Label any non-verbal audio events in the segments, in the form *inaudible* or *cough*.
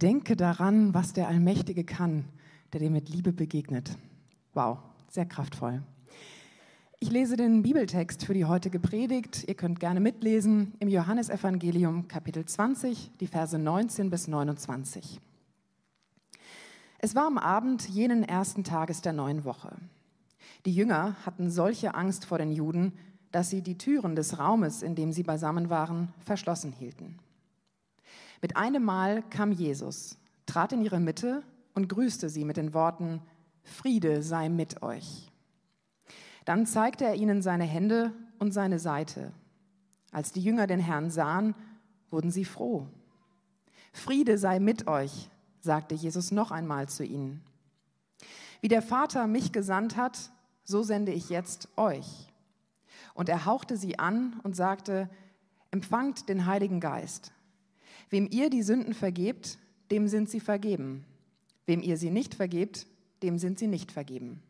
Denke daran, was der Allmächtige kann, der dir mit Liebe begegnet. Wow, sehr kraftvoll. Ich lese den Bibeltext für die heutige Predigt. Ihr könnt gerne mitlesen im Johannesevangelium Kapitel 20, die Verse 19 bis 29. Es war am Abend jenen ersten Tages der neuen Woche. Die Jünger hatten solche Angst vor den Juden, dass sie die Türen des Raumes, in dem sie beisammen waren, verschlossen hielten. Mit einem Mal kam Jesus, trat in ihre Mitte und grüßte sie mit den Worten, Friede sei mit euch. Dann zeigte er ihnen seine Hände und seine Seite. Als die Jünger den Herrn sahen, wurden sie froh. Friede sei mit euch, sagte Jesus noch einmal zu ihnen. Wie der Vater mich gesandt hat, so sende ich jetzt euch. Und er hauchte sie an und sagte, empfangt den Heiligen Geist. Wem ihr die Sünden vergebt, dem sind sie vergeben. Wem ihr sie nicht vergebt, dem sind sie nicht vergeben.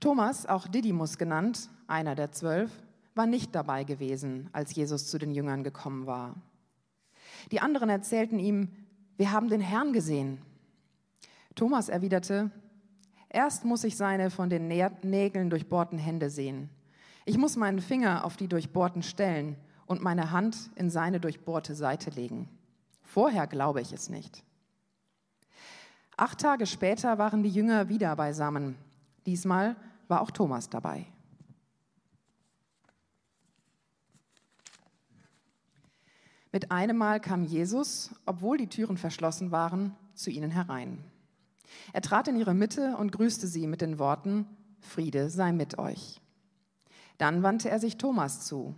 Thomas, auch Didymus genannt, einer der zwölf, war nicht dabei gewesen, als Jesus zu den Jüngern gekommen war. Die anderen erzählten ihm, wir haben den Herrn gesehen. Thomas erwiderte, erst muss ich seine von den Nägeln durchbohrten Hände sehen. Ich muss meinen Finger auf die durchbohrten Stellen und meine Hand in seine durchbohrte Seite legen. Vorher glaube ich es nicht. Acht Tage später waren die Jünger wieder beisammen. Diesmal war auch Thomas dabei. Mit einem Mal kam Jesus, obwohl die Türen verschlossen waren, zu ihnen herein. Er trat in ihre Mitte und grüßte sie mit den Worten, Friede sei mit euch. Dann wandte er sich Thomas zu.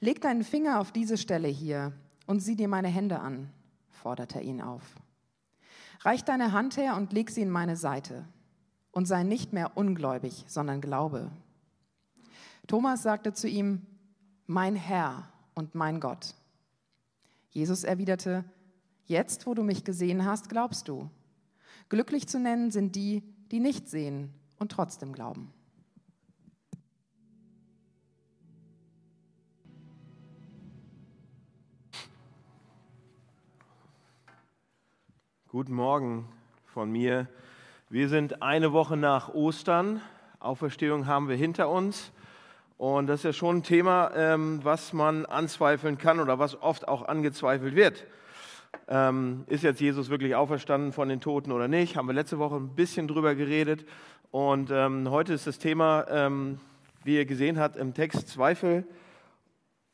Leg deinen Finger auf diese Stelle hier und sieh dir meine Hände an, forderte er ihn auf. Reich deine Hand her und leg sie in meine Seite und sei nicht mehr ungläubig, sondern glaube. Thomas sagte zu ihm, mein Herr und mein Gott. Jesus erwiderte, jetzt wo du mich gesehen hast, glaubst du. Glücklich zu nennen sind die, die nicht sehen und trotzdem glauben. Guten Morgen von mir. Wir sind eine Woche nach Ostern. Auferstehung haben wir hinter uns. Und das ist ja schon ein Thema, ähm, was man anzweifeln kann oder was oft auch angezweifelt wird. Ähm, ist jetzt Jesus wirklich auferstanden von den Toten oder nicht? Haben wir letzte Woche ein bisschen drüber geredet. Und ähm, heute ist das Thema, wie ihr gesehen habt im Text, Zweifel,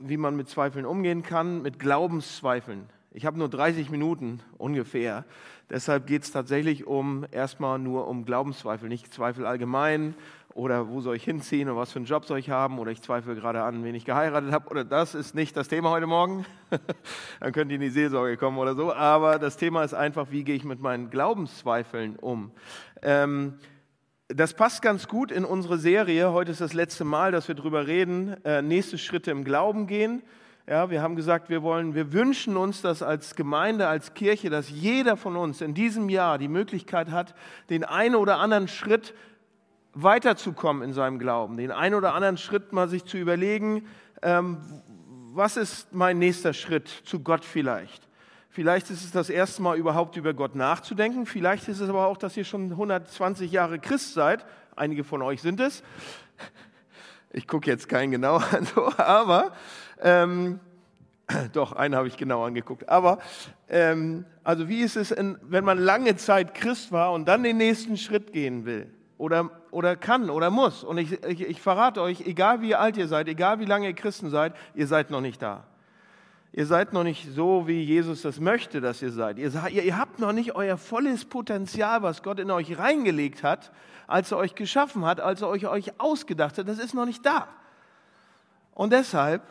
wie man mit Zweifeln umgehen kann, mit Glaubenszweifeln. Ich habe nur 30 Minuten ungefähr. Deshalb geht es tatsächlich um erstmal nur um Glaubenszweifel, nicht Zweifel allgemein oder wo soll ich hinziehen oder was für einen Job soll ich haben oder ich zweifle gerade an, wen ich geheiratet habe oder das ist nicht das Thema heute Morgen. *laughs* Dann könnt ihr in die Seelsorge kommen oder so. Aber das Thema ist einfach, wie gehe ich mit meinen Glaubenszweifeln um. Ähm, das passt ganz gut in unsere Serie. Heute ist das letzte Mal, dass wir darüber reden. Äh, nächste Schritte im Glauben gehen. Ja, wir haben gesagt, wir wollen, wir wünschen uns das als Gemeinde, als Kirche, dass jeder von uns in diesem Jahr die Möglichkeit hat, den einen oder anderen Schritt weiterzukommen in seinem Glauben, den einen oder anderen Schritt mal sich zu überlegen, ähm, was ist mein nächster Schritt zu Gott vielleicht? Vielleicht ist es das erste Mal überhaupt über Gott nachzudenken. Vielleicht ist es aber auch, dass ihr schon 120 Jahre Christ seid. Einige von euch sind es. Ich gucke jetzt keinen genau an, *laughs* aber ähm, *clears throat* doch, einen habe ich genau angeguckt. Aber ähm, also wie ist es, in, wenn man lange Zeit Christ war und dann den nächsten Schritt gehen will? Oder, oder kann oder muss. Und ich, ich, ich verrate euch, egal wie alt ihr seid, egal wie lange ihr Christen seid, ihr seid noch nicht da. Ihr seid noch nicht so, wie Jesus das möchte, dass ihr seid. Ihr, ihr, ihr habt noch nicht euer volles Potenzial, was Gott in euch reingelegt hat, als er euch geschaffen hat, als er euch, euch ausgedacht hat. Das ist noch nicht da. Und deshalb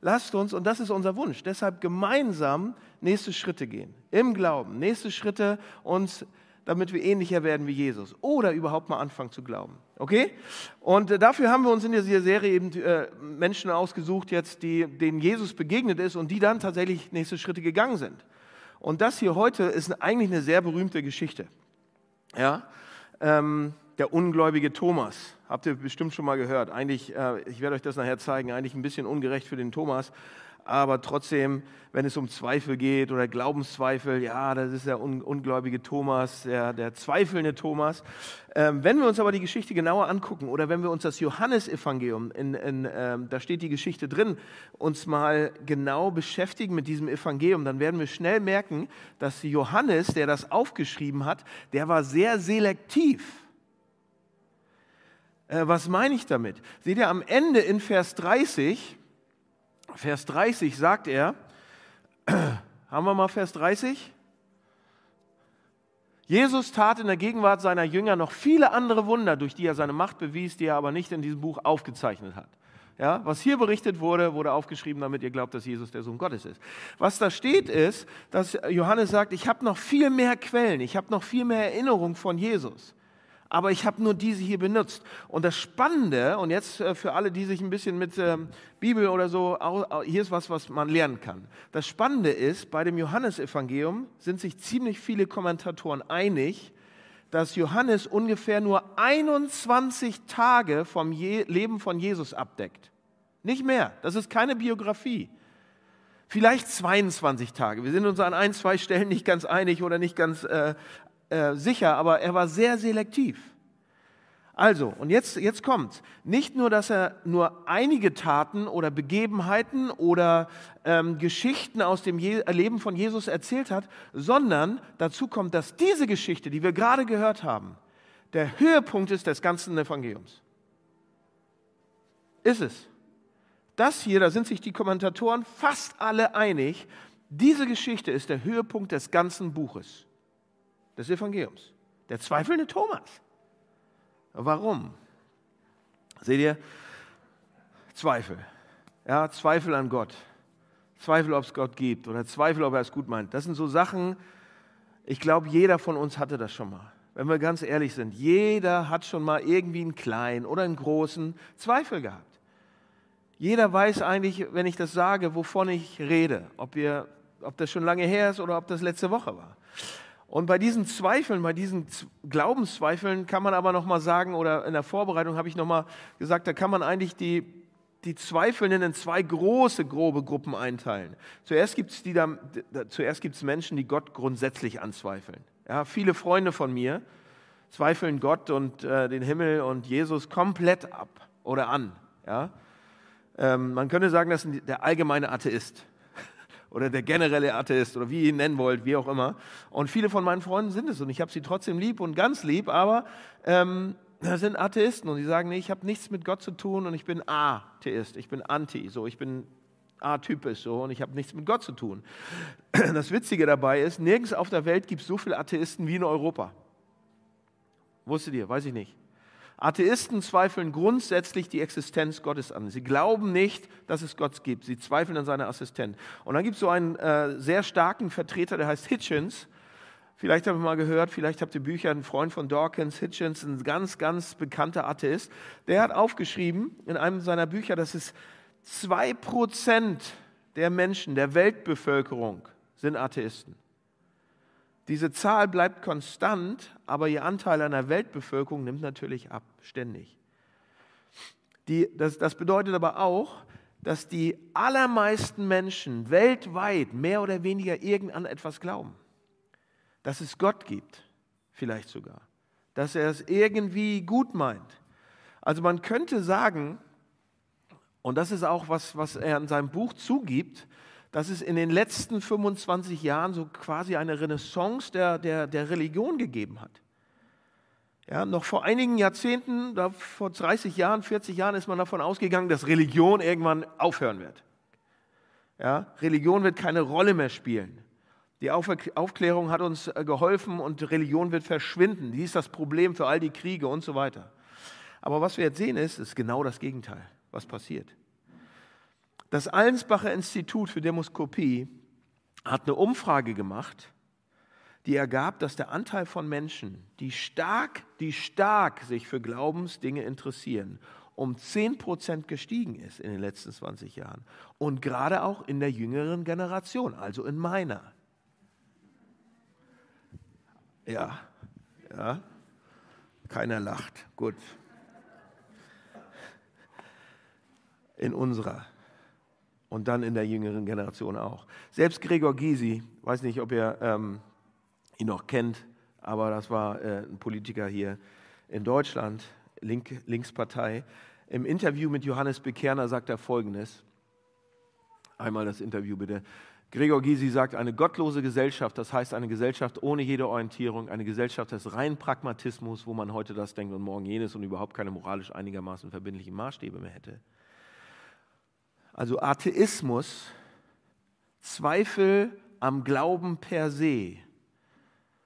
lasst uns, und das ist unser Wunsch, deshalb gemeinsam nächste Schritte gehen. Im Glauben. Nächste Schritte uns, damit wir ähnlicher werden wie Jesus. Oder überhaupt mal anfangen zu glauben. Okay? Und äh, dafür haben wir uns in dieser Serie eben äh, Menschen ausgesucht, jetzt, die, denen Jesus begegnet ist und die dann tatsächlich nächste Schritte gegangen sind. Und das hier heute ist eigentlich eine sehr berühmte Geschichte. Ja? Ähm, der ungläubige Thomas. Habt ihr bestimmt schon mal gehört. Eigentlich, äh, ich werde euch das nachher zeigen, eigentlich ein bisschen ungerecht für den Thomas. aber trotzdem, wenn es um Zweifel geht oder Glaubenszweifel, ja, das ist der un ungläubige Thomas, der, der zweifelnde Thomas. Ähm, wenn wir uns aber die Geschichte genauer angucken oder wenn wir uns das Johannesevangelium, in, in, ähm, da steht die Geschichte drin, uns mal genau beschäftigen mit diesem Evangelium, dann werden wir schnell merken, dass Johannes, der das aufgeschrieben hat, der war sehr selektiv. Äh, was meine ich damit? Seht ihr am Ende in Vers 30, Vers 30 sagt er, *clears throat* haben wir mal Vers 30? Jesus tat in der Gegenwart seiner Jünger noch viele andere Wunder, durch die er seine Macht bewies, die er aber nicht in diesem Buch aufgezeichnet hat. Ja, was hier berichtet wurde, wurde aufgeschrieben, damit ihr glaubt, dass Jesus der Sohn Gottes ist. Was da steht ist, dass Johannes sagt, ich habe noch viel mehr Quellen, ich habe noch viel mehr Erinnerung von Jesus aber ich habe nur diese hier benutzt. Und das Spannende, und jetzt äh, für alle, die sich ein bisschen mit ähm, Bibel oder so, hier ist was, was man lernen kann. Das Spannende ist, bei dem Johannesevangelium sind sich ziemlich viele Kommentatoren einig, dass Johannes ungefähr nur 21 Tage vom Leben von Jesus abdeckt. Nicht mehr. Das ist keine Biografie. Vielleicht 22 Tage. Wir sind uns an ein, zwei Stellen nicht ganz einig oder nicht ganz äh, äh, sicher, aber er war sehr selektiv. Also, und jetzt, jetzt kommt nicht nur, dass er nur einige Taten oder Begebenheiten oder ähm, Geschichten aus dem Je Leben von Jesus erzählt hat, sondern dazu kommt, dass diese Geschichte, die wir gerade gehört haben, der Höhepunkt ist des ganzen Evangeliums. Ist es. Das hier, da sind sich die Kommentatoren fast alle einig, diese Geschichte ist der Höhepunkt des ganzen Buches des Evangeliums. Der zweifelnde Thomas. Warum? Seht ihr? Zweifel. Ja, Zweifel an Gott. Zweifel, ob es Gott gibt oder Zweifel, ob er es gut meint. Das sind so Sachen, ich glaube, jeder von uns hatte das schon mal. Wenn wir ganz ehrlich sind, jeder hat schon mal irgendwie einen kleinen oder einen großen Zweifel gehabt. Jeder weiß eigentlich, wenn ich das sage, wovon ich rede, ob, wir, ob das schon lange her ist oder ob das letzte Woche war. Und bei diesen Zweifeln, bei diesen Glaubenszweifeln kann man aber noch mal sagen, oder in der Vorbereitung habe ich noch mal gesagt, da kann man eigentlich die, die Zweifelnden in zwei große, grobe Gruppen einteilen. Zuerst gibt es da, zuerst gibt's Menschen, die Gott grundsätzlich anzweifeln. Ja, viele Freunde von mir zweifeln Gott und äh, den Himmel und Jesus komplett ab oder an. Ja? Ähm, man könnte sagen, das ist der allgemeine Atheist oder der generelle Atheist oder wie ihr ihn nennen wollt, wie auch immer. Und viele von meinen Freunden sind es und ich habe sie trotzdem lieb und ganz lieb, aber ähm, sind Atheisten und die sagen, nee, ich habe nichts mit Gott zu tun und ich bin Atheist, ich bin Anti, so, ich bin atypisch so und ich habe nichts mit Gott zu tun. *clears throat* Das Witzige dabei ist, nirgends auf der Welt gibt es so viele Atheisten wie in Europa. Wusstet ihr? Weiß ich nicht. Atheisten zweifeln grundsätzlich die Existenz Gottes an. Sie glauben nicht, dass es Gott gibt. Sie zweifeln an seiner Assistenz. Und dann gibt es so einen äh, sehr starken Vertreter, der heißt Hitchens. Vielleicht habt ihr mal gehört, vielleicht habt ihr Bücher, ein Freund von Dawkins, Hitchens, ein ganz, ganz bekannter Atheist. Der hat aufgeschrieben in einem seiner Bücher, dass es zwei Prozent der Menschen, der Weltbevölkerung sind Atheisten. Diese Zahl bleibt konstant, aber ihr Anteil an der Weltbevölkerung nimmt natürlich ab, ständig. Die, das, das bedeutet aber auch, dass die allermeisten Menschen weltweit mehr oder weniger irgend etwas glauben. Dass es Gott gibt, vielleicht sogar. Dass er es irgendwie gut meint. Also man könnte sagen, und das ist auch was, was er in seinem Buch zugibt, dass es in den letzten 25 Jahren so quasi eine Renaissance der, der, der Religion gegeben hat. Ja, noch vor einigen Jahrzehnten, da vor 30 Jahren, 40 Jahren ist man davon ausgegangen, dass Religion irgendwann aufhören wird. Ja, Religion wird keine Rolle mehr spielen. Die Aufklärung hat uns äh, geholfen und Religion wird verschwinden. Die ist das Problem für all die Kriege und so weiter. Aber was wir jetzt sehen ist, ist genau das Gegenteil, was passiert. Das Allensbacher Institut für Demoskopie hat eine Umfrage gemacht, die ergab, dass der Anteil von Menschen, die stark, die stark sich für Glaubensdinge interessieren, um 10% gestiegen ist in den letzten 20 Jahren. Und gerade auch in der jüngeren Generation, also in meiner. Ja, ja, keiner lacht, gut. In unserer Und dann in der jüngeren Generation auch. Selbst Gregor Gysi, weiß nicht, ob ihr ähm, ihn noch kennt, aber das war äh, ein Politiker hier in Deutschland, Link, Linkspartei. Im Interview mit Johannes Bekerner sagt er Folgendes. Einmal das Interview bitte. Gregor Gysi sagt, eine gottlose Gesellschaft, das heißt eine Gesellschaft ohne jede Orientierung, eine Gesellschaft des reinen Pragmatismus, wo man heute das denkt und morgen jenes und überhaupt keine moralisch einigermaßen verbindlichen Maßstäbe mehr hätte. Also Atheismus, Zweifel am Glauben per se,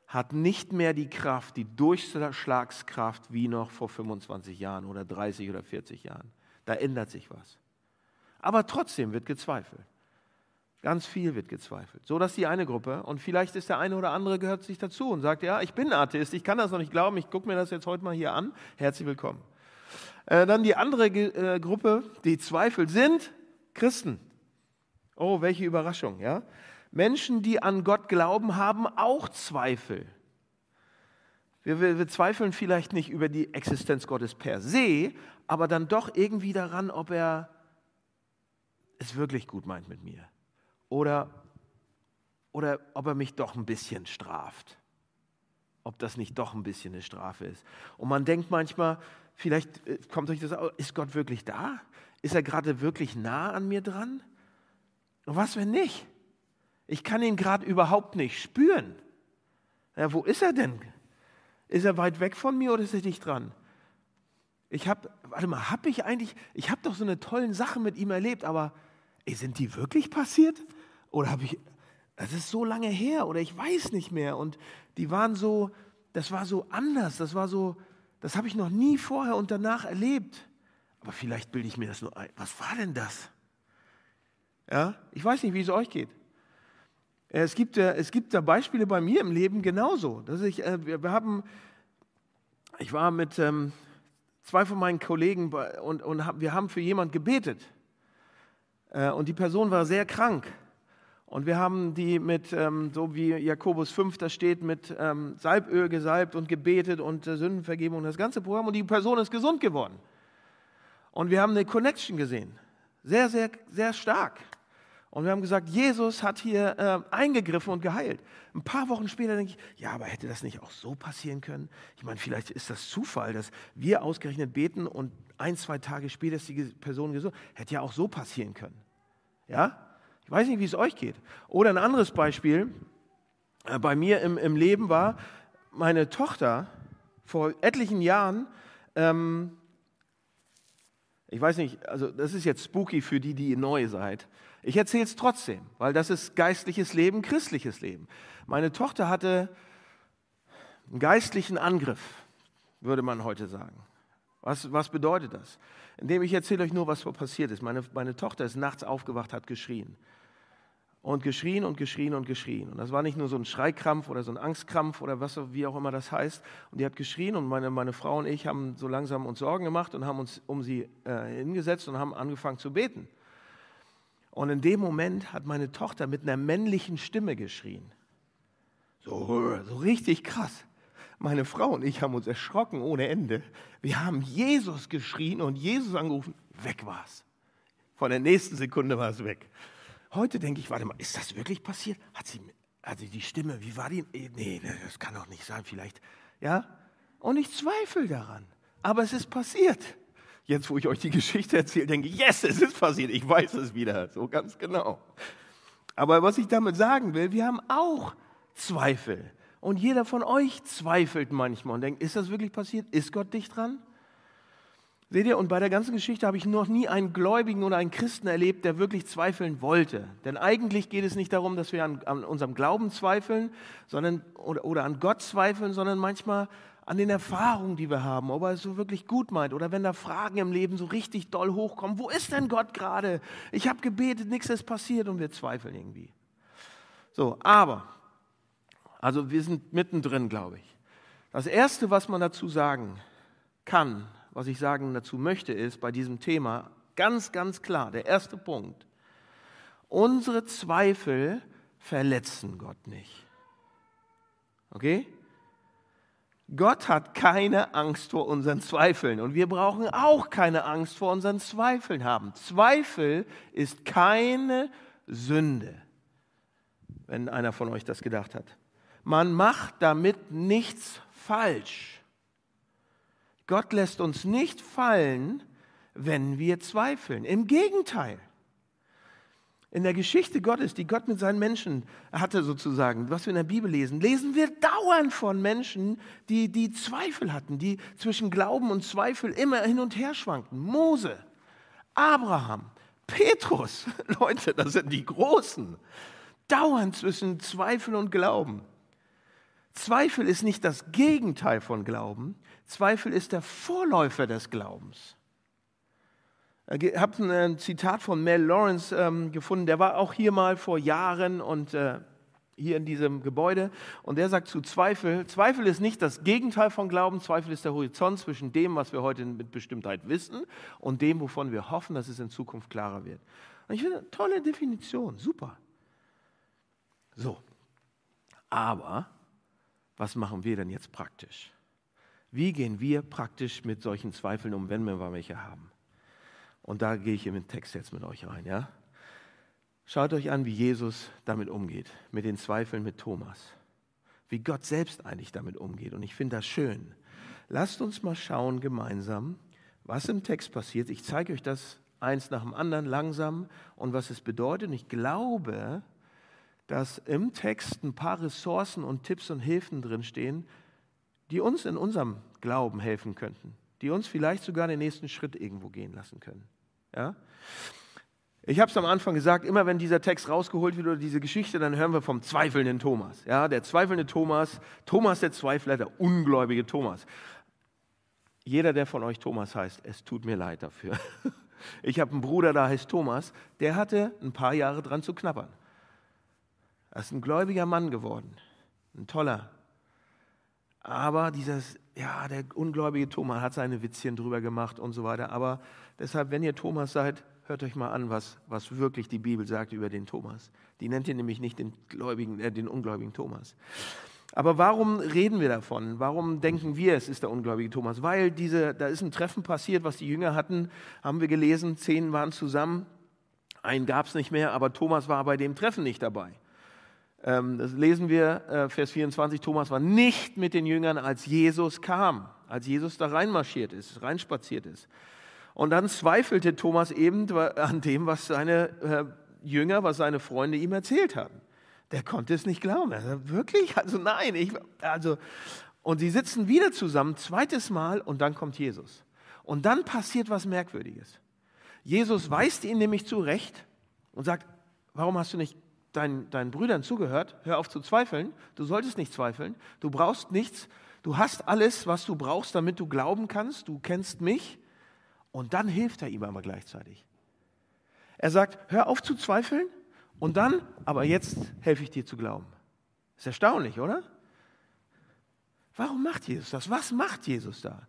hat nicht mehr die Kraft, die Durchschlagskraft wie noch vor 25 Jahren oder 30 oder 40 Jahren. Da ändert sich was. Aber trotzdem wird gezweifelt. Ganz viel wird gezweifelt. So dass die eine Gruppe, und vielleicht ist der eine oder andere gehört sich dazu und sagt, ja, ich bin Atheist, ich kann das noch nicht glauben, ich gucke mir das jetzt heute mal hier an. Herzlich willkommen. Äh, dann die andere äh, Gruppe, die zweifelt, sind Christen. Oh, welche Überraschung, ja? Menschen, die an Gott glauben, haben auch Zweifel. Wir, wir, wir, zweifeln vielleicht nicht über die Existenz Gottes per se, aber dann doch irgendwie daran, ob er es wirklich gut meint mit mir oder, oder ob er mich doch ein bisschen straft. Ob das nicht doch ein bisschen eine Strafe ist. Und man denkt manchmal, vielleicht äh, kommt euch das, ist Gott wirklich da? Ist er gerade wirklich nah an mir dran? Und was, wenn nicht? Ich kann ihn gerade überhaupt nicht spüren. Ja, wo ist er denn? Ist er weit weg von mir oder ist er dicht dran? Ich habe, warte mal, habe ich eigentlich, ich habe doch so eine tolle Sache mit ihm erlebt, aber ey, sind die wirklich passiert? Oder habe ich, das ist so lange her oder ich weiß nicht mehr. Und die waren so, das war so anders, das war so, das habe ich noch nie vorher und danach erlebt. Aber vielleicht bilde ich mir das nur ein. Was war denn das? Ja, ich weiß nicht, wie es euch geht. Es gibt, es gibt da Beispiele bei mir im Leben genauso. Dass ich, äh, wir haben, ich war mit ähm, zwei von meinen Kollegen und, und wir haben für jemanden gebetet. Äh, und die Person war sehr krank. Und wir haben die mit, ähm, so wie Jakobus 5 da steht, mit ähm, Salböl gesalbt und gebetet und äh, Sündenvergebung und das ganze Programm. Und die Person ist gesund geworden. Und wir haben eine Connection gesehen. Sehr, sehr, sehr stark. Und wir haben gesagt, Jesus hat hier äh, eingegriffen und geheilt. Ein paar Wochen später denke ich, ja, aber hätte das nicht auch so passieren können? Ich meine, vielleicht ist das Zufall, dass wir ausgerechnet beten und ein, zwei Tage später ist die Person gesund. Hätte ja auch so passieren können. Ja? Ich weiß nicht, wie es euch geht. Oder ein anderes Beispiel äh, bei mir im, im Leben war, meine Tochter vor etlichen Jahren, ähm, ich weiß nicht, also das ist jetzt spooky für die, die neu seid. Ich erzähle es trotzdem, weil das ist geistliches Leben, christliches Leben. Meine Tochter hatte einen geistlichen Angriff, würde man heute sagen. Was, was bedeutet das? Indem ich erzähle euch nur, was passiert ist. Meine, meine Tochter ist nachts aufgewacht, hat geschrien und geschrien und geschrien und geschrien. Und das war nicht nur so ein Schreikrampf oder so ein Angstkrampf oder was, wie auch immer das heißt. Und die hat geschrien und meine, meine Frau und ich haben so langsam uns Sorgen gemacht und haben uns um sie äh, hingesetzt und haben angefangen zu beten. Und in dem Moment hat meine Tochter mit einer männlichen Stimme geschrien. So, so richtig krass. Meine Frau und ich haben uns erschrocken ohne Ende. Wir haben Jesus geschrien und Jesus angerufen. Weg war es. Von der nächsten Sekunde war es weg. Heute denke ich, warte mal, ist das wirklich passiert? Hat sie, also die Stimme, wie war die? Nee, das kann doch nicht sein, vielleicht. Ja? Und ich zweifle daran. Aber es ist passiert. Jetzt, wo ich euch die Geschichte erzähle, denke ich, yes, es ist passiert. Ich weiß es wieder, so ganz genau. Aber was ich damit sagen will, wir haben auch Zweifel. Und jeder von euch zweifelt manchmal und denkt, ist das wirklich passiert? Ist Gott dicht dran? Seht ihr, und bei der ganzen Geschichte habe ich noch nie einen Gläubigen oder einen Christen erlebt, der wirklich zweifeln wollte. Denn eigentlich geht es nicht darum, dass wir an, an unserem Glauben zweifeln sondern, oder, oder an Gott zweifeln, sondern manchmal an den Erfahrungen, die wir haben, ob er es so wirklich gut meint oder wenn da Fragen im Leben so richtig doll hochkommen, wo ist denn Gott gerade? Ich habe gebetet, nichts ist passiert und wir zweifeln irgendwie. So, aber, also wir sind mittendrin, glaube ich. Das Erste, was man dazu sagen kann, was ich sagen dazu möchte, ist bei diesem Thema ganz, ganz klar, der erste Punkt. Unsere Zweifel verletzen Gott nicht. Okay? Gott hat keine Angst vor unseren Zweifeln und wir brauchen auch keine Angst vor unseren Zweifeln haben. Zweifel ist keine Sünde, wenn einer von euch das gedacht hat. Man macht damit nichts falsch. Gott lässt uns nicht fallen, wenn wir zweifeln. Im Gegenteil. In der Geschichte Gottes, die Gott mit seinen Menschen hatte sozusagen, was wir in der Bibel lesen, lesen wir dauernd von Menschen, die, die Zweifel hatten, die zwischen Glauben und Zweifel immer hin und her schwankten. Mose, Abraham, Petrus, *laughs* Leute, das sind die Großen. Dauernd zwischen Zweifel und Glauben. Zweifel ist nicht das Gegenteil von Glauben, Zweifel ist der Vorläufer des Glaubens. Ich habe ein Zitat von Mel Lawrence ähm, gefunden, der war auch hier mal vor Jahren und äh, hier in diesem Gebäude und der sagt zu Zweifel, Zweifel ist nicht das Gegenteil von Glauben, Zweifel ist der Horizont zwischen dem, was wir heute mit Bestimmtheit wissen und dem, wovon wir hoffen, dass es in Zukunft klarer wird. Und ich finde, tolle Definition, super. So, aber was machen wir denn jetzt praktisch? Wie gehen wir praktisch mit solchen Zweifeln um, wenn wir mal welche haben? Und da gehe ich in den Text jetzt mit euch rein. Ja? Schaut euch an, wie Jesus damit umgeht, mit den Zweifeln mit Thomas. Wie Gott selbst eigentlich damit umgeht. Und ich finde das schön. Lasst uns mal schauen gemeinsam, was im Text passiert. Ich zeige euch das eins nach dem anderen langsam und was es bedeutet. Und ich glaube, dass im Text ein paar Ressourcen und Tipps und Hilfen drinstehen, die uns in unserem Glauben helfen könnten, die uns vielleicht sogar den nächsten Schritt irgendwo gehen lassen können. Ja? Ich habe es am Anfang gesagt, immer wenn dieser Text rausgeholt wird oder diese Geschichte, dann hören wir vom zweifelnden Thomas. Ja, der zweifelnde Thomas, Thomas der Zweifler, der ungläubige Thomas. Jeder, der von euch Thomas heißt, es tut mir leid dafür. *laughs* Ich habe einen Bruder, der heißt Thomas, der hatte ein paar Jahre dran zu knabbern. Er ist ein gläubiger Mann geworden, ein toller. Aber dieses, ja, der ungläubige Thomas hat seine Witzchen drüber gemacht und so weiter. Aber deshalb, wenn ihr Thomas seid, hört euch mal an, was, was wirklich die Bibel sagt über den Thomas. Die nennt ihr nämlich nicht den, Gläubigen, äh, den ungläubigen Thomas. Aber warum reden wir davon? Warum denken wir, es ist der ungläubige Thomas? Weil diese, da ist ein Treffen passiert, was die Jünger hatten, haben wir gelesen, zehn waren zusammen, einen gab es nicht mehr, aber Thomas war bei dem Treffen nicht dabei. Ähm, das lesen wir, äh, Vers 24, Thomas war nicht mit den Jüngern, als Jesus kam, als Jesus da reinmarschiert ist, reinspaziert ist. Und dann zweifelte Thomas eben an dem, was seine äh, Jünger, was seine Freunde ihm erzählt haben. Der konnte es nicht glauben. Er sagte, wirklich? Also nein, ich, also, und sie sitzen wieder zusammen, zweites Mal, und dann kommt Jesus. Und dann passiert was Merkwürdiges. Jesus weist ihn nämlich zurecht und sagt, warum hast du nicht deinen, deinen Brüdern zugehört? Hör auf zu zweifeln. Du solltest nicht zweifeln. Du brauchst nichts. Du hast alles, was du brauchst, damit du glauben kannst. Du kennst mich. Und dann hilft er ihm aber gleichzeitig. Er sagt, hör auf zu zweifeln und dann, aber jetzt helfe ich dir zu glauben. Ist erstaunlich, oder? Warum macht Jesus das? Was macht Jesus da?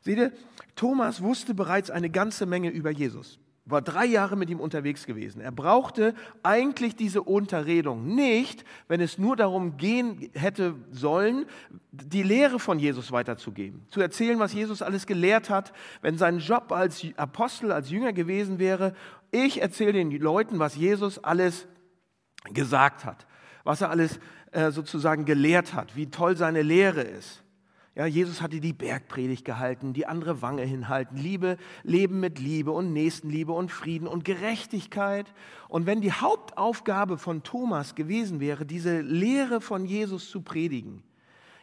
Seht ihr, Thomas wusste bereits eine ganze Menge über Jesus war drei Jahre mit ihm unterwegs gewesen. Er brauchte eigentlich diese Unterredung nicht, wenn es nur darum gehen hätte sollen, die Lehre von Jesus weiterzugeben, zu erzählen, was Jesus alles gelehrt hat, wenn sein Job als Apostel, als Jünger gewesen wäre. Ich erzähle den Leuten, was Jesus alles gesagt hat, was er alles äh, sozusagen gelehrt hat, wie toll seine Lehre ist. Ja, Jesus hatte die Bergpredigt gehalten, die andere Wange hinhalten, Liebe, Leben mit Liebe und Nächstenliebe und Frieden und Gerechtigkeit. Und wenn die Hauptaufgabe von Thomas gewesen wäre, diese Lehre von Jesus zu predigen,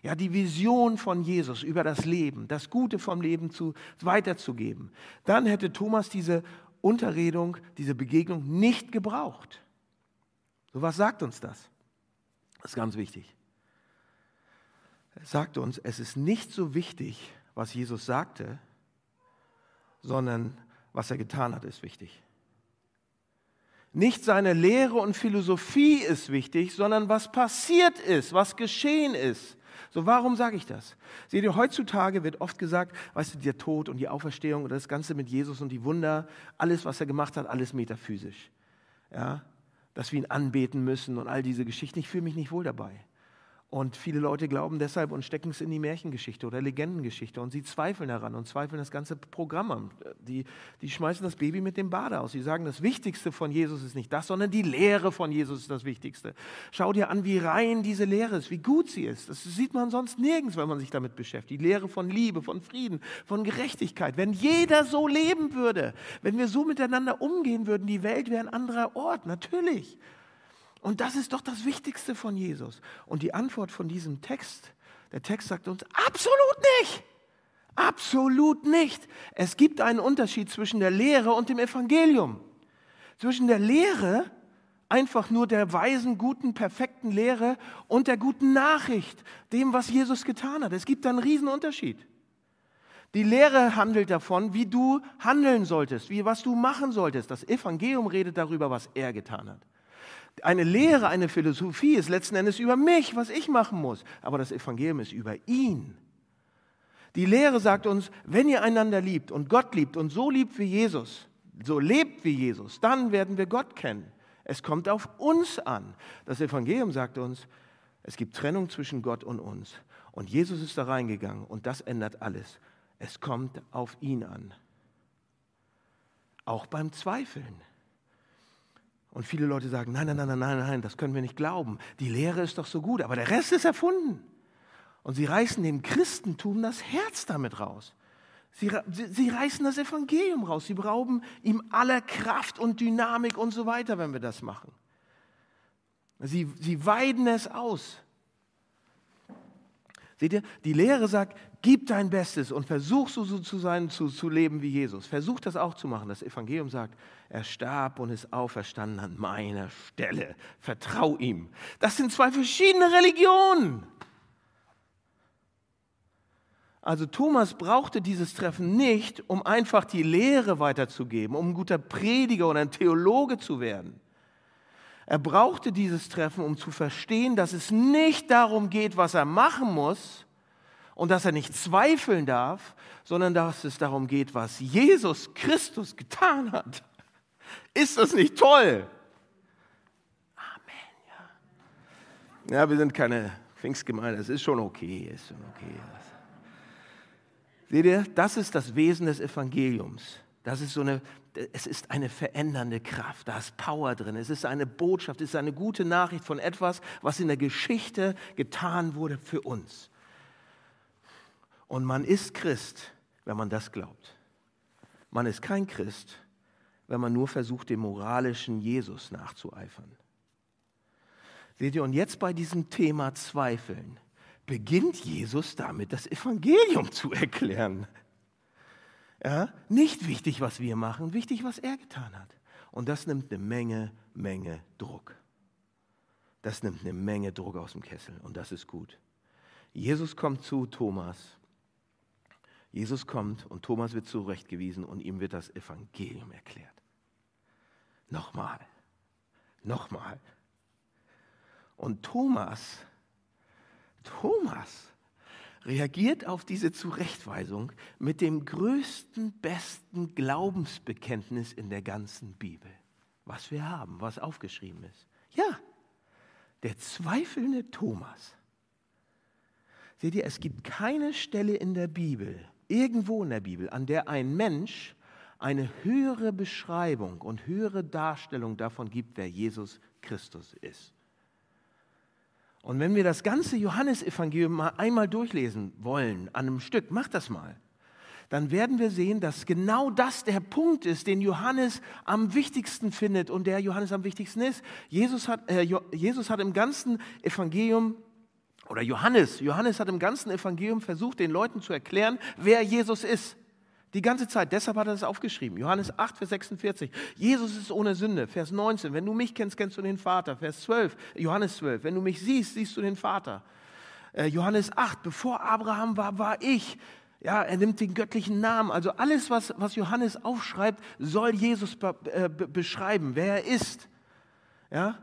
ja, die Vision von Jesus über das Leben, das Gute vom Leben zu, weiterzugeben, dann hätte Thomas diese Unterredung, diese Begegnung nicht gebraucht. So was sagt uns das? Das ist ganz wichtig sagt uns, es ist nicht so wichtig, was Jesus sagte, sondern was er getan hat, ist wichtig. Nicht seine Lehre und Philosophie ist wichtig, sondern was passiert ist, was geschehen ist. So, warum sage ich das? Seht ihr, heutzutage wird oft gesagt, weißt du, der Tod und die Auferstehung und das Ganze mit Jesus und die Wunder, alles, was er gemacht hat, alles metaphysisch. Ja, dass wir ihn anbeten müssen und all diese Geschichten. Ich fühle mich nicht wohl dabei. Und viele Leute glauben deshalb und stecken es in die Märchengeschichte oder Legendengeschichte und sie zweifeln daran und zweifeln das ganze Programm an. Die, die schmeißen das Baby mit dem Bade aus. Sie sagen, das Wichtigste von Jesus ist nicht das, sondern die Lehre von Jesus ist das Wichtigste. Schau dir an, wie rein diese Lehre ist, wie gut sie ist. Das sieht man sonst nirgends, wenn man sich damit beschäftigt. Die Lehre von Liebe, von Frieden, von Gerechtigkeit. Wenn jeder so leben würde, wenn wir so miteinander umgehen würden, die Welt wäre ein anderer Ort, natürlich. Und das ist doch das Wichtigste von Jesus. Und die Antwort von diesem Text, der Text sagt uns, absolut nicht. Absolut nicht. Es gibt einen Unterschied zwischen der Lehre und dem Evangelium. Zwischen der Lehre, einfach nur der weisen, guten, perfekten Lehre und der guten Nachricht, dem, was Jesus getan hat. Es gibt einen riesen Unterschied. Die Lehre handelt davon, wie du handeln solltest, wie was du machen solltest. Das Evangelium redet darüber, was er getan hat. Eine Lehre, eine Philosophie ist letzten Endes über mich, was ich machen muss. Aber das Evangelium ist über ihn. Die Lehre sagt uns, wenn ihr einander liebt und Gott liebt und so liebt wie Jesus, so lebt wie Jesus, dann werden wir Gott kennen. Es kommt auf uns an. Das Evangelium sagt uns, es gibt Trennung zwischen Gott und uns. Und Jesus ist da reingegangen und das ändert alles. Es kommt auf ihn an. Auch beim Zweifeln. Und viele Leute sagen, nein, nein, nein, nein, nein, das können wir nicht glauben. Die Lehre ist doch so gut, aber der Rest ist erfunden. Und sie reißen dem Christentum das Herz damit raus. Sie, sie, sie reißen das Evangelium raus. Sie berauben ihm aller Kraft und Dynamik und so weiter, wenn wir das machen. Sie, sie weiden es aus. Seht ihr, die Lehre sagt, gib dein Bestes und versuch so zu sein, zu, zu leben wie Jesus. Versuch das auch zu machen. Das Evangelium sagt, er starb und ist auferstanden an meiner Stelle. Vertrau ihm. Das sind zwei verschiedene Religionen. Also Thomas brauchte dieses Treffen nicht, um einfach die Lehre weiterzugeben, um ein guter Prediger oder ein Theologe zu werden. Er brauchte dieses Treffen, um zu verstehen, dass es nicht darum geht, was er machen muss und dass er nicht zweifeln darf, sondern dass es darum geht, was Jesus Christus getan hat. Ist das nicht toll? Amen, ja. Ja, wir sind keine Pfingstgemeinde, es ist schon okay, ist schon okay. Seht ihr, das ist das Wesen des Evangeliums. Das ist so eine, es ist eine verändernde Kraft, da ist Power drin, es ist eine Botschaft, es ist eine gute Nachricht von etwas, was in der Geschichte getan wurde für uns. Und man ist Christ, wenn man das glaubt. Man ist kein Christ, wenn man nur versucht, dem moralischen Jesus nachzueifern. Seht ihr, und jetzt bei diesem Thema Zweifeln beginnt Jesus damit, das Evangelium zu erklären. Ja, nicht wichtig, was wir machen, wichtig, was er getan hat. Und das nimmt eine Menge, Menge Druck. Das nimmt eine Menge Druck aus dem Kessel und das ist gut. Jesus kommt zu Thomas. Jesus kommt und Thomas wird zurechtgewiesen und ihm wird das Evangelium erklärt. Nochmal, nochmal. Und Thomas, Thomas reagiert auf diese Zurechtweisung mit dem größten, besten Glaubensbekenntnis in der ganzen Bibel, was wir haben, was aufgeschrieben ist. Ja, der zweifelnde Thomas. Seht ihr, es gibt keine Stelle in der Bibel, irgendwo in der Bibel, an der ein Mensch eine höhere Beschreibung und höhere Darstellung davon gibt, wer Jesus Christus ist. Und wenn wir das ganze Johannesevangelium mal einmal durchlesen wollen, an einem Stück, mach das mal, dann werden wir sehen, dass genau das der Punkt ist, den Johannes am wichtigsten findet und der Johannes am wichtigsten ist. Jesus hat, äh, Jesus hat im ganzen Evangelium, oder Johannes, Johannes hat im ganzen Evangelium versucht, den Leuten zu erklären, wer Jesus ist. Die ganze Zeit. Deshalb hat er das aufgeschrieben. Johannes 8, Vers 46. Jesus ist ohne Sünde. Vers 19. Wenn du mich kennst, kennst du den Vater. Vers 12. Johannes 12. Wenn du mich siehst, siehst du den Vater. Äh, Johannes 8. Bevor Abraham war, war ich. Ja, er nimmt den göttlichen Namen. Also alles, was, was Johannes aufschreibt, soll Jesus be, äh, beschreiben, wer er ist. Ja?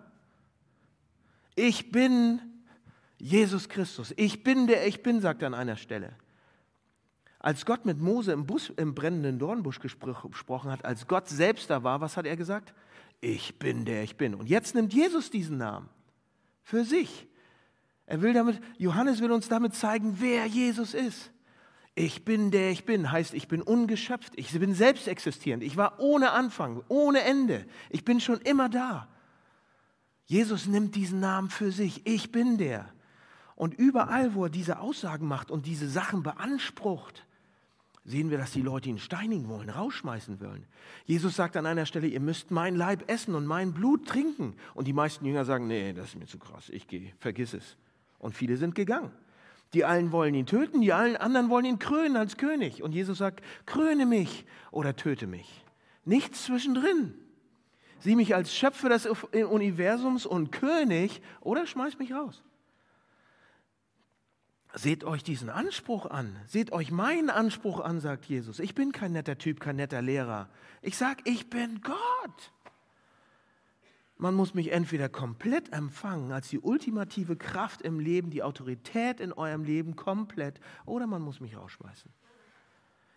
Ich bin Jesus Christus. Ich bin der Ich bin, sagt er an einer Stelle. Als Gott mit Mose im, Bus, im brennenden Dornbusch gesprochen hat, als Gott selbst da war, was hat er gesagt? Ich bin der ich bin. Und jetzt nimmt Jesus diesen Namen für sich. Er will damit, Johannes will uns damit zeigen, wer Jesus ist. Ich bin der ich bin, heißt, ich bin ungeschöpft, ich bin selbst existierend, ich war ohne Anfang, ohne Ende, ich bin schon immer da. Jesus nimmt diesen Namen für sich, ich bin der. Und überall, wo er diese Aussagen macht und diese Sachen beansprucht, sehen wir, dass die Leute ihn steinigen wollen, rausschmeißen wollen. Jesus sagt an einer Stelle, ihr müsst mein Leib essen und mein Blut trinken. Und die meisten Jünger sagen, nee, das ist mir zu krass, ich gehe, vergiss es. Und viele sind gegangen. Die einen wollen ihn töten, die allen anderen wollen ihn krönen als König. Und Jesus sagt, kröne mich oder töte mich. Nichts zwischendrin. Sieh mich als Schöpfer des Universums und König oder schmeiß mich raus. Seht euch diesen Anspruch an. Seht euch meinen Anspruch an, sagt Jesus. Ich bin kein netter Typ, kein netter Lehrer. Ich sage, ich bin Gott. Man muss mich entweder komplett empfangen als die ultimative Kraft im Leben, die Autorität in eurem Leben komplett, oder man muss mich rausschmeißen.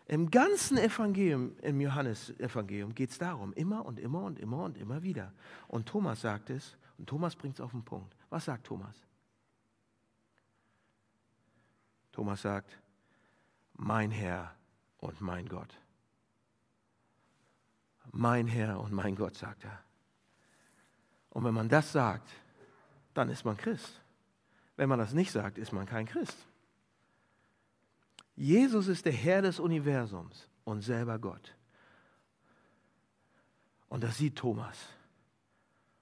Im ganzen Evangelium, im Johannesevangelium geht es darum, immer und immer und immer und immer wieder. Und Thomas sagt es, und Thomas bringt es auf den Punkt. Was sagt Thomas? Thomas sagt, mein Herr und mein Gott. Mein Herr und mein Gott, sagt er. Und wenn man das sagt, dann ist man Christ. Wenn man das nicht sagt, ist man kein Christ. Jesus ist der Herr des Universums und selber Gott. Und das sieht Thomas.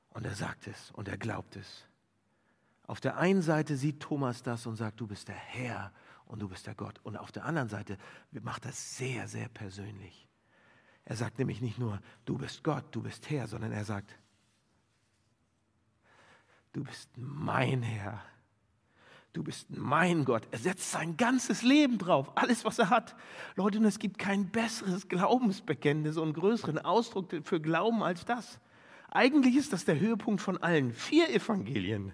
Und er sagt es und er glaubt es. Auf der einen Seite sieht Thomas das und sagt, du bist der Herr und du bist der Gott. Und auf der anderen Seite macht das sehr, sehr persönlich. Er sagt nämlich nicht nur, du bist Gott, du bist Herr, sondern er sagt, du bist mein Herr. Du bist mein Gott. Er setzt sein ganzes Leben drauf, alles, was er hat. Leute, und es gibt kein besseres Glaubensbekenntnis und größeren Ausdruck für Glauben als das. Eigentlich ist das der Höhepunkt von allen vier Evangelien.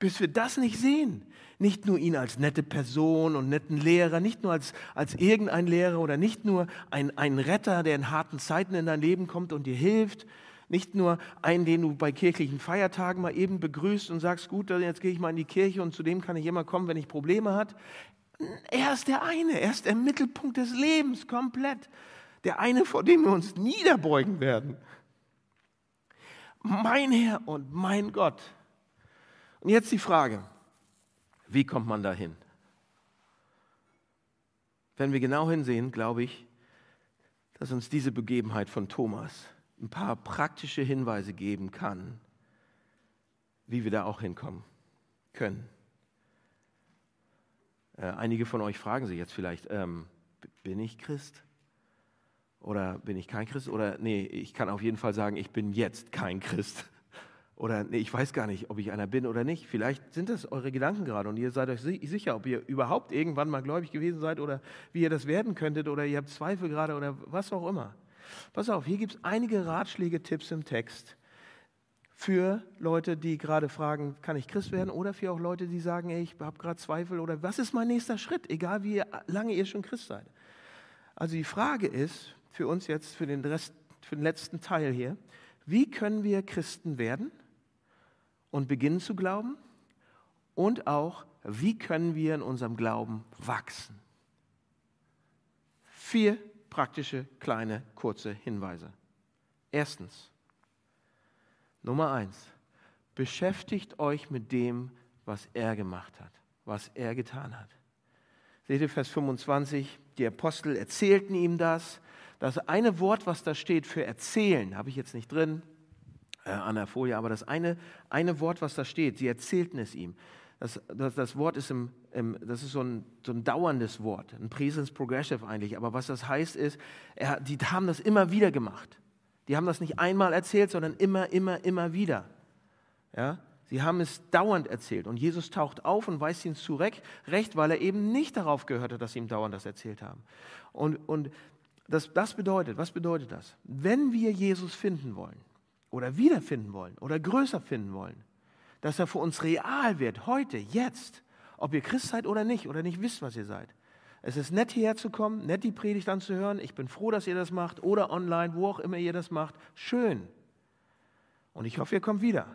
Bis wir das nicht sehen, nicht nur ihn als nette Person und netten Lehrer, nicht nur als, als irgendein Lehrer oder nicht nur ein, ein Retter, der in harten Zeiten in dein Leben kommt und dir hilft, nicht nur einen, den du bei kirchlichen Feiertagen mal eben begrüßt und sagst, gut, jetzt gehe ich mal in die Kirche und zu dem kann ich immer kommen, wenn ich Probleme habe. Er ist der eine, er ist der Mittelpunkt des Lebens komplett. Der eine, vor dem wir uns niederbeugen werden. Mein Herr und mein Gott. Und jetzt die Frage, wie kommt man dahin? Wenn wir genau hinsehen, glaube ich, dass uns diese Begebenheit von Thomas ein paar praktische Hinweise geben kann, wie wir da auch hinkommen können. Äh, einige von euch fragen sich jetzt vielleicht, ähm, bin ich Christ? Oder bin ich kein Christ? Oder nee, ich kann auf jeden Fall sagen, ich bin jetzt kein Christ. Oder nee, ich weiß gar nicht, ob ich einer bin oder nicht. Vielleicht sind das eure Gedanken gerade und ihr seid euch sicher, ob ihr überhaupt irgendwann mal gläubig gewesen seid oder wie ihr das werden könntet oder ihr habt Zweifel gerade oder was auch immer. Pass auf, hier gibt es einige Ratschläge, Tipps im Text für Leute, die gerade fragen, kann ich Christ werden? Oder für auch Leute, die sagen, ey, ich habe gerade Zweifel oder was ist mein nächster Schritt, egal wie lange ihr schon Christ seid. Also die Frage ist für uns jetzt, für den, Rest, für den letzten Teil hier, wie können wir Christen werden und beginnen zu glauben? Und auch, wie können wir in unserem Glauben wachsen? Vier praktische, kleine, kurze Hinweise. Erstens, Nummer eins, beschäftigt euch mit dem, was er gemacht hat, was er getan hat. Seht ihr Vers 25, die Apostel erzählten ihm das. Das eine Wort, was da steht für erzählen, habe ich jetzt nicht drin äh, an der Folie, aber das eine, eine Wort, was da steht, sie erzählten es ihm. Das, das, das Wort ist, im, im, das ist so, ein, so ein dauerndes Wort, ein Presence Progressive eigentlich. Aber was das heißt ist, er, die haben das immer wieder gemacht. Die haben das nicht einmal erzählt, sondern immer, immer, immer wieder. Ja? Sie haben es dauernd erzählt. Und Jesus taucht auf und weist ihnen zurecht, recht, weil er eben nicht darauf gehört hat, dass sie ihm dauernd das erzählt haben. Und, und das, das bedeutet, was bedeutet das? Wenn wir Jesus finden wollen oder wiederfinden wollen oder größer finden wollen, dass er für uns real wird, heute, jetzt, ob ihr Christ seid oder nicht, oder nicht wisst, was ihr seid. Es ist nett hierher zu kommen, nett die Predigt anzuhören. Ich bin froh, dass ihr das macht oder online, wo auch immer ihr das macht. Schön. Und ich hoffe, ihr kommt wieder.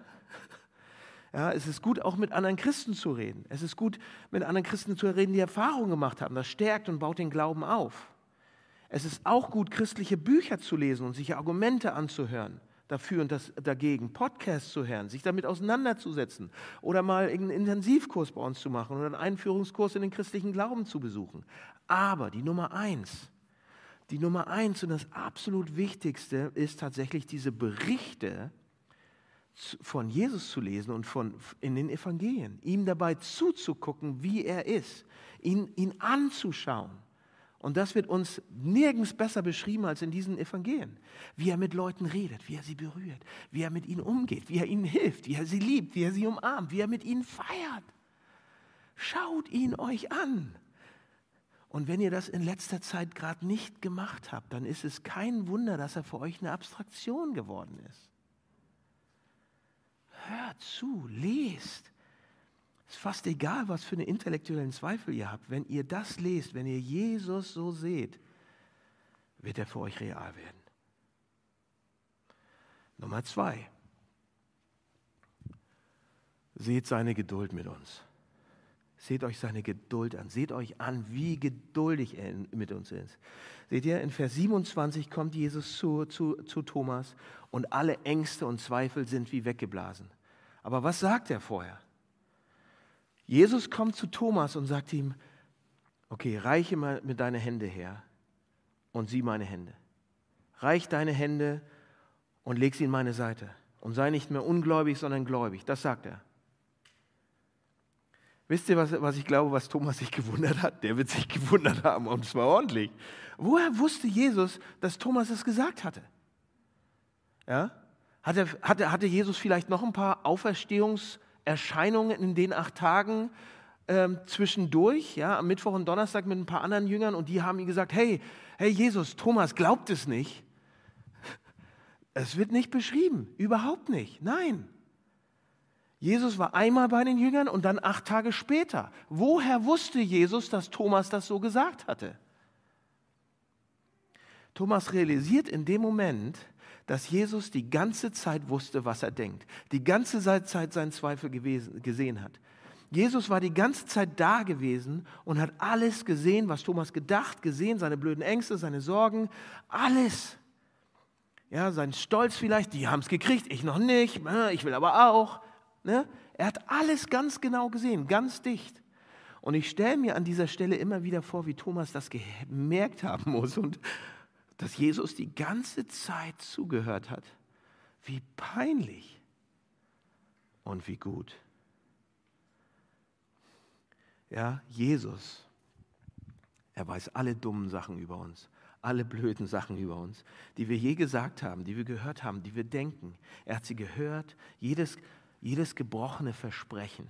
Ja, es ist gut, auch mit anderen Christen zu reden. Es ist gut, mit anderen Christen zu reden, die Erfahrungen gemacht haben. Das stärkt und baut den Glauben auf. Es ist auch gut, christliche Bücher zu lesen und sich Argumente anzuhören dafür und das, dagegen, Podcasts zu hören, sich damit auseinanderzusetzen oder mal einen Intensivkurs bei uns zu machen oder einen Einführungskurs in den christlichen Glauben zu besuchen. Aber die Nummer eins, die Nummer eins und das absolut Wichtigste ist tatsächlich diese Berichte von Jesus zu lesen und von, in den Evangelien, ihm dabei zuzugucken, wie er ist, ihn, ihn anzuschauen. Und das wird uns nirgends besser beschrieben als in diesen Evangelien. Wie er mit Leuten redet, wie er sie berührt, wie er mit ihnen umgeht, wie er ihnen hilft, wie er sie liebt, wie er sie umarmt, wie er mit ihnen feiert. Schaut ihn euch an. Und wenn ihr das in letzter Zeit gerade nicht gemacht habt, dann ist es kein Wunder, dass er für euch eine Abstraktion geworden ist. Hört zu, lest. Es ist fast egal, was für einen intellektuellen Zweifel ihr habt. Wenn ihr das lest, wenn ihr Jesus so seht, wird er für euch real werden. Nummer zwei. Seht seine Geduld mit uns. Seht euch seine Geduld an. Seht euch an, wie geduldig er mit uns ist. Seht ihr, in Vers 27 kommt Jesus zu, zu, zu Thomas und alle Ängste und Zweifel sind wie weggeblasen. Aber was sagt er vorher? Jesus kommt zu Thomas und sagt ihm, okay, reiche mal mit deine Hände her und sieh meine Hände. Reich deine Hände und leg sie in meine Seite. Und sei nicht mehr ungläubig, sondern gläubig. Das sagt er. Wisst ihr, was, was ich glaube, was Thomas sich gewundert hat? Der wird sich *laughs* gewundert haben und zwar ordentlich. Woher wusste Jesus, dass Thomas es gesagt hatte? Ja? Hatte, hatte, hatte Jesus vielleicht noch ein paar Auferstehungserscheinungen in den acht Tagen ähm, zwischendurch, ja, am Mittwoch und Donnerstag mit ein paar anderen Jüngern und die haben ihm gesagt, hey, hey Jesus, Thomas glaubt es nicht. *laughs* Es wird nicht beschrieben, überhaupt nicht, nein. Jesus war einmal bei den Jüngern und dann acht Tage später. Woher wusste Jesus, dass Thomas das so gesagt hatte? Thomas realisiert in dem Moment, dass Jesus die ganze Zeit wusste, was er denkt, die ganze Zeit seinen Zweifel gewesen, gesehen hat. Jesus war die ganze Zeit da gewesen und hat alles gesehen, was Thomas gedacht, gesehen, seine blöden Ängste, seine Sorgen, alles. Ja, sein Stolz vielleicht, die haben es gekriegt, ich noch nicht, ich will aber auch. Ne? Er hat alles ganz genau gesehen, ganz dicht. Und ich stelle mir an dieser Stelle immer wieder vor, wie Thomas das gemerkt haben muss und dass Jesus die ganze Zeit zugehört hat. Wie peinlich und wie gut. Ja, Jesus, er weiß alle dummen Sachen über uns, alle blöden Sachen über uns, die wir je gesagt haben, die wir gehört haben, die wir denken. Er hat sie gehört, jedes jedes gebrochene Versprechen,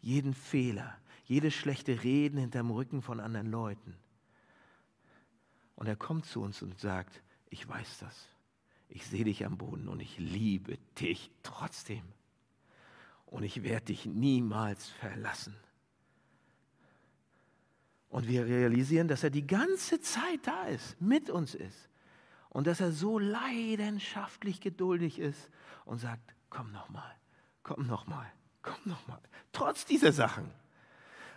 jeden Fehler, jedes schlechte Reden hinterm Rücken von anderen Leuten. Und er kommt zu uns und sagt, ich weiß das. Ich sehe dich am Boden und ich liebe dich trotzdem. Und ich werde dich niemals verlassen. Und wir realisieren, dass er die ganze Zeit da ist, mit uns ist. Und dass er so leidenschaftlich geduldig ist und sagt, komm nochmal, komm nochmal, komm nochmal. Trotz dieser Sachen.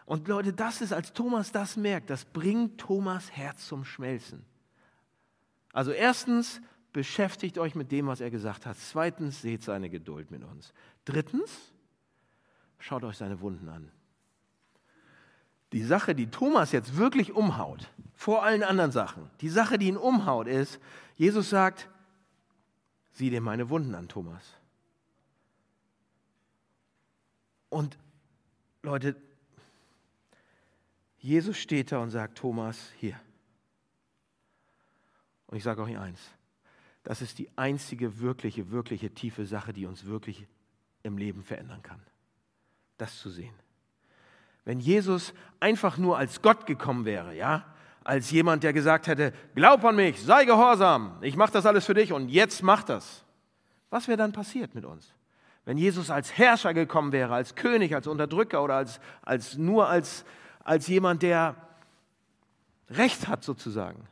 Und Leute, das ist, als Thomas das merkt, das bringt Thomas Herz zum Schmelzen. Also erstens, beschäftigt euch mit dem, was er gesagt hat. Zweitens, seht seine Geduld mit uns. Drittens, schaut euch seine Wunden an. Die Sache, die Thomas jetzt wirklich umhaut, vor allen anderen Sachen, die Sache, die ihn umhaut, ist, Jesus sagt, sieh dir meine Wunden an, Thomas. Und Leute, Jesus steht da und sagt, Thomas, hier. Und ich sage euch eins, das ist die einzige wirkliche, wirkliche tiefe Sache, die uns wirklich im Leben verändern kann. Das zu sehen. Wenn Jesus einfach nur als Gott gekommen wäre, ja, als jemand, der gesagt hätte, glaub an mich, sei gehorsam, ich mache das alles für dich und jetzt mach das. Was wäre dann passiert mit uns? Wenn Jesus als Herrscher gekommen wäre, als König, als Unterdrücker oder als, als nur als, als jemand, der Recht hat sozusagen,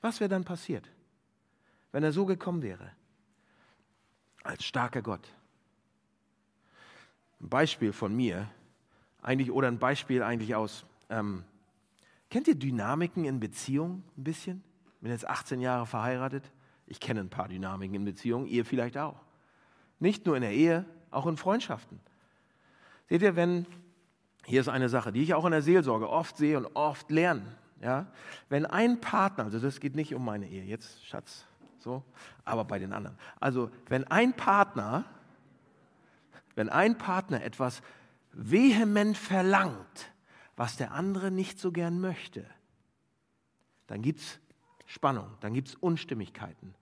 was wäre dann passiert, wenn er so gekommen wäre? Als starker Gott. ein Beispiel von mir, eigentlich oder ein Beispiel eigentlich aus. Ähm, kennt ihr Dynamiken in Beziehungen ein bisschen? Ich bin jetzt 18 Jahre verheiratet. Ich kenne ein paar Dynamiken in Beziehungen, ihr vielleicht auch. Nicht nur in der Ehe, auch in Freundschaften. Seht ihr, wenn, hier ist eine Sache, die ich auch in der Seelsorge oft sehe und oft lerne. Ja? Wenn ein Partner, also das geht nicht um meine Ehe, jetzt Schatz, so, aber bei den anderen. Also wenn ein Partner, wenn ein Partner etwas vehement verlangt, was der andere nicht so gern möchte, dann gibt es Spannung, dann gibt es Unstimmigkeiten.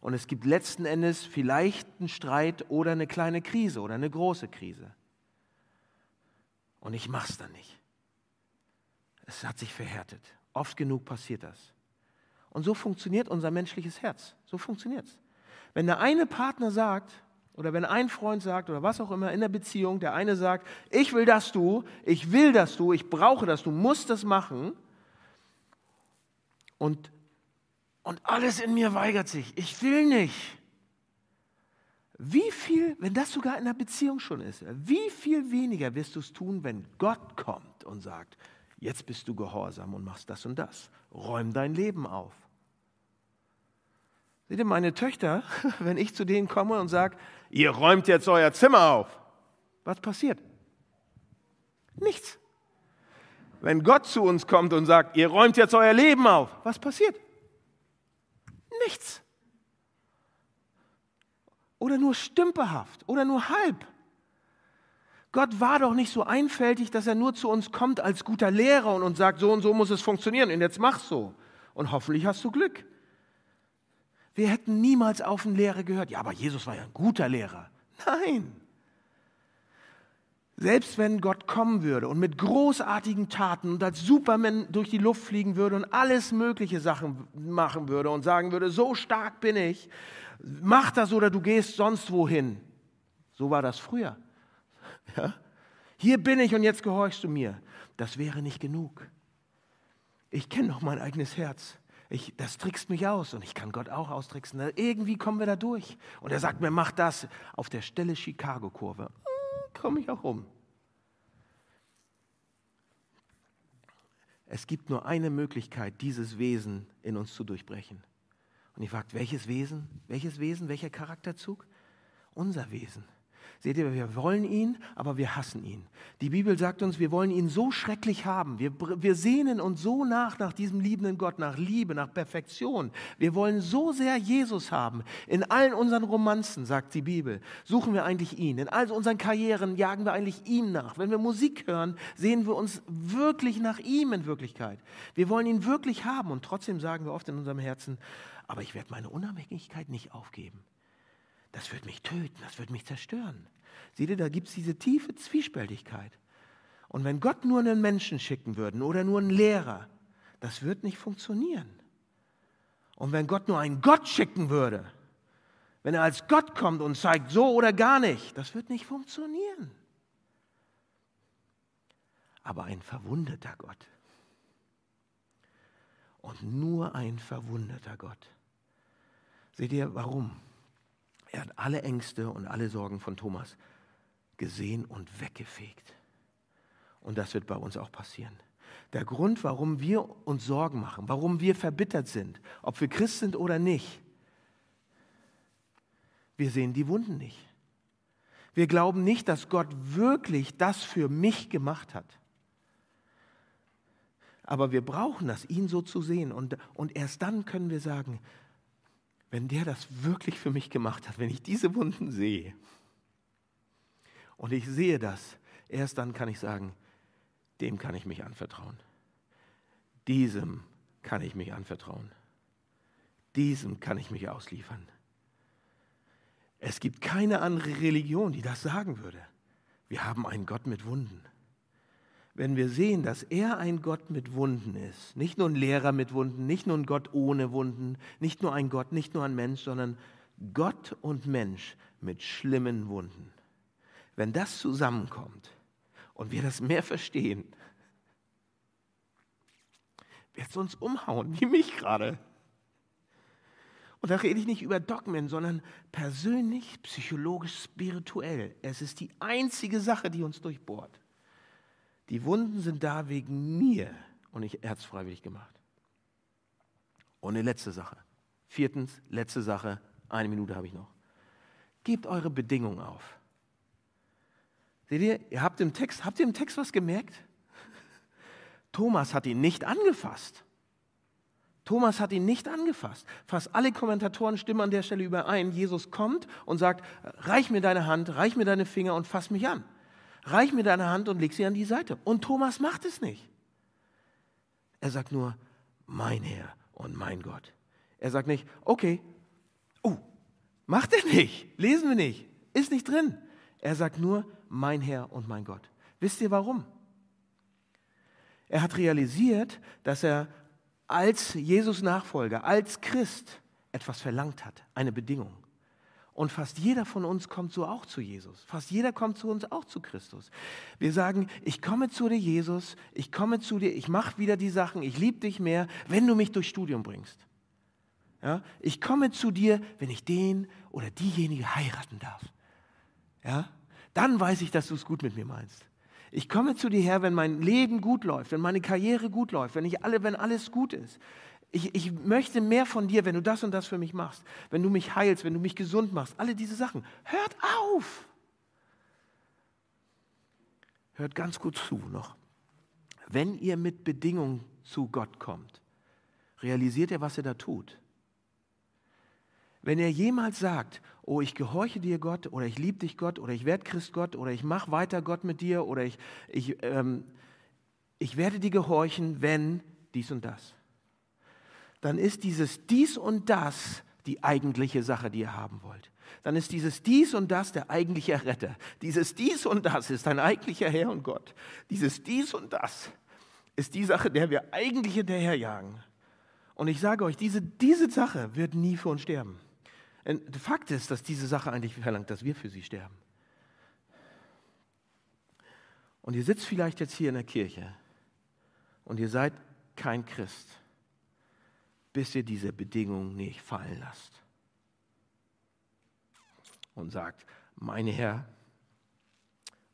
Und es gibt letzten Endes vielleicht einen Streit oder eine kleine Krise oder eine große Krise. Und ich mache es dann nicht. Es hat sich verhärtet. Oft genug passiert das. Und so funktioniert unser menschliches Herz. So funktioniert es. Wenn der eine Partner sagt, oder wenn ein Freund sagt, oder was auch immer in der Beziehung, der eine sagt, ich will, dass du, ich will, dass du, ich brauche das, du musst das machen. Und, und alles in mir weigert sich. Ich will nicht. Wie viel, wenn das sogar in der Beziehung schon ist, wie viel weniger wirst du es tun, wenn Gott kommt und sagt, jetzt bist du gehorsam und machst das und das. Räum dein Leben auf. Seht ihr, meine Töchter, *laughs* wenn ich zu denen komme und sage, ihr räumt jetzt euer Zimmer auf, was passiert? Nichts. Wenn Gott zu uns kommt und sagt, ihr räumt jetzt euer Leben auf, was passiert? Nichts. Oder nur stümperhaft oder nur halb. Gott war doch nicht so einfältig, dass er nur zu uns kommt als guter Lehrer und uns sagt, so und so muss es funktionieren und jetzt mach so. Und hoffentlich hast du Glück. Wir hätten niemals auf einen Lehrer gehört. Ja, aber Jesus war ja ein guter Lehrer. Nein. Selbst wenn Gott kommen würde und mit großartigen Taten und als Superman durch die Luft fliegen würde und alles mögliche Sachen machen würde und sagen würde, so stark bin ich, mach das oder du gehst sonst wohin. So war das früher. *laughs* Ja? Hier bin ich und jetzt gehorchst du mir. Das wäre nicht genug. Ich kenne noch mein eigenes Herz. Ich, das trickst mich aus und ich kann Gott auch austricksen. Irgendwie kommen wir da durch. Und er sagt mir, mach das auf der Stelle Chicago-Kurve. Hm, Komme ich auch um. Es gibt nur eine Möglichkeit, dieses Wesen in uns zu durchbrechen. Und ich frage, welches Wesen? Welches Wesen? Welcher Charakterzug? Unser Wesen. Seht ihr, wir wollen ihn, aber wir hassen ihn. Die Bibel sagt uns, wir wollen ihn so schrecklich haben. Wir, wir sehnen uns so nach, nach diesem liebenden Gott, nach Liebe, nach Perfektion. Wir wollen so sehr Jesus haben. In allen unseren Romanzen, sagt die Bibel, suchen wir eigentlich ihn. In all unseren Karrieren jagen wir eigentlich ihm nach. Wenn wir Musik hören, sehen wir uns wirklich nach ihm in Wirklichkeit. Wir wollen ihn wirklich haben und trotzdem sagen wir oft in unserem Herzen, aber ich werde meine Unabhängigkeit nicht aufgeben das wird mich töten, das wird mich zerstören. Seht ihr, da gibt es diese tiefe Zwiespältigkeit. Und wenn Gott nur einen Menschen schicken würde oder nur einen Lehrer, das wird nicht funktionieren. Und wenn Gott nur einen Gott schicken würde, wenn er als Gott kommt und zeigt so oder gar nicht, das wird nicht funktionieren. Aber ein verwundeter Gott. Und nur ein verwundeter Gott. Seht ihr, warum? Er hat alle Ängste und alle Sorgen von Thomas gesehen und weggefegt. Und das wird bei uns auch passieren. Der Grund, warum wir uns Sorgen machen, warum wir verbittert sind, ob wir Christ sind oder nicht, wir sehen die Wunden nicht. Wir glauben nicht, dass Gott wirklich das für mich gemacht hat. Aber wir brauchen das, ihn so zu sehen. Und, und erst dann können wir sagen, wenn der das wirklich für mich gemacht hat, wenn ich diese Wunden sehe und ich sehe das, erst dann kann ich sagen, dem kann ich mich anvertrauen. Diesem kann ich mich anvertrauen. Diesem kann ich mich ausliefern. Es gibt keine andere Religion, die das sagen würde. Wir haben einen Gott mit Wunden wenn wir sehen, dass er ein Gott mit Wunden ist, nicht nur ein Lehrer mit Wunden, nicht nur ein Gott ohne Wunden, nicht nur ein Gott, nicht nur ein Mensch, sondern Gott und Mensch mit schlimmen Wunden. Wenn das zusammenkommt und wir das mehr verstehen, wird es uns umhauen, wie mich gerade. Und da rede ich nicht über Dogmen, sondern persönlich, psychologisch, spirituell. Es ist die einzige Sache, die uns durchbohrt. Die Wunden sind da wegen mir und ich hat es freiwillig gemacht. Und eine letzte Sache. Viertens, letzte Sache, eine Minute habe ich noch. Gebt eure Bedingungen auf. Seht ihr, ihr habt im Text, habt ihr im Text was gemerkt? Thomas hat ihn nicht angefasst. Thomas hat ihn nicht angefasst. Fast alle Kommentatoren stimmen an der Stelle überein. Jesus kommt und sagt, reich mir deine Hand, reich mir deine Finger und fass mich an. Reich mir deine Hand und leg sie an die Seite. Und Thomas macht es nicht. Er sagt nur, mein Herr und mein Gott. Er sagt nicht, okay, oh, macht er nicht, lesen wir nicht, ist nicht drin. Er sagt nur, mein Herr und mein Gott. Wisst ihr warum? Er hat realisiert, dass er als Jesus Nachfolger, als Christ etwas verlangt hat, eine Bedingung. Und fast jeder von uns kommt so auch zu Jesus. Fast jeder kommt zu uns auch zu Christus. Wir sagen, ich komme zu dir, Jesus, ich komme zu dir, ich mache wieder die Sachen, ich liebe dich mehr, wenn du mich durchs Studium bringst. Ja? Ich komme zu dir, wenn ich den oder diejenige heiraten darf. Ja? Dann weiß ich, dass du es gut mit mir meinst. Ich komme zu dir her, wenn mein Leben gut läuft, wenn meine Karriere gut läuft, wenn, ich alle, wenn alles gut ist. Ich, ich möchte mehr von dir, wenn du das und das für mich machst, wenn du mich heilst, wenn du mich gesund machst, alle diese Sachen. Hört auf! Hört ganz gut zu noch. Wenn ihr mit Bedingungen zu Gott kommt, realisiert er, was er da tut. Wenn er jemals sagt, oh, ich gehorche dir Gott oder ich liebe dich Gott oder ich werde Christ Gott oder ich mache weiter Gott mit dir oder ich, ich, ähm, ich werde dir gehorchen, wenn dies und das. Dann ist dieses dies und das die eigentliche Sache, die ihr haben wollt. Dann ist dieses dies und das der eigentliche Retter. Dieses dies und das ist dein eigentlicher Herr und Gott. Dieses dies und das ist die Sache, der wir eigentlich hinterherjagen. Und ich sage euch, diese, diese Sache wird nie für uns sterben. Fakt ist, dass diese Sache eigentlich verlangt, dass wir für sie sterben. Und ihr sitzt vielleicht jetzt hier in der Kirche und ihr seid kein Christ, bis ihr diese Bedingungen nicht fallen lasst. Und sagt, mein Herr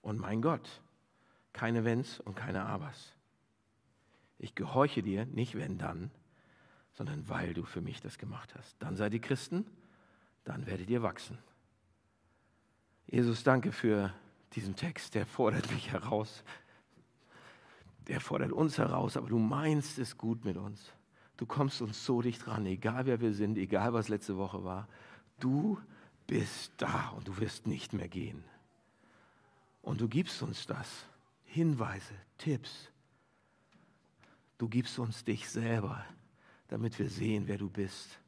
und mein Gott, keine Wenns und keine Abers. Ich gehorche dir, nicht wenn dann, sondern weil du für mich das gemacht hast. Dann seid ihr Christen dann werdet ihr wachsen. Jesus, danke für diesen Text, der fordert mich heraus. Der fordert uns heraus, aber du meinst es gut mit uns. Du kommst uns so dicht dran, egal wer wir sind, egal was letzte Woche war. Du bist da und du wirst nicht mehr gehen. Und du gibst uns das. Hinweise, Tipps. Du gibst uns dich selber, damit wir sehen, wer du bist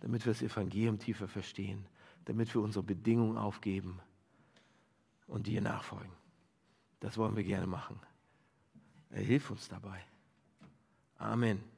damit wir das Evangelium tiefer verstehen, damit wir unsere Bedingungen aufgeben und dir nachfolgen. Das wollen wir gerne machen. Hilft uns dabei. Amen.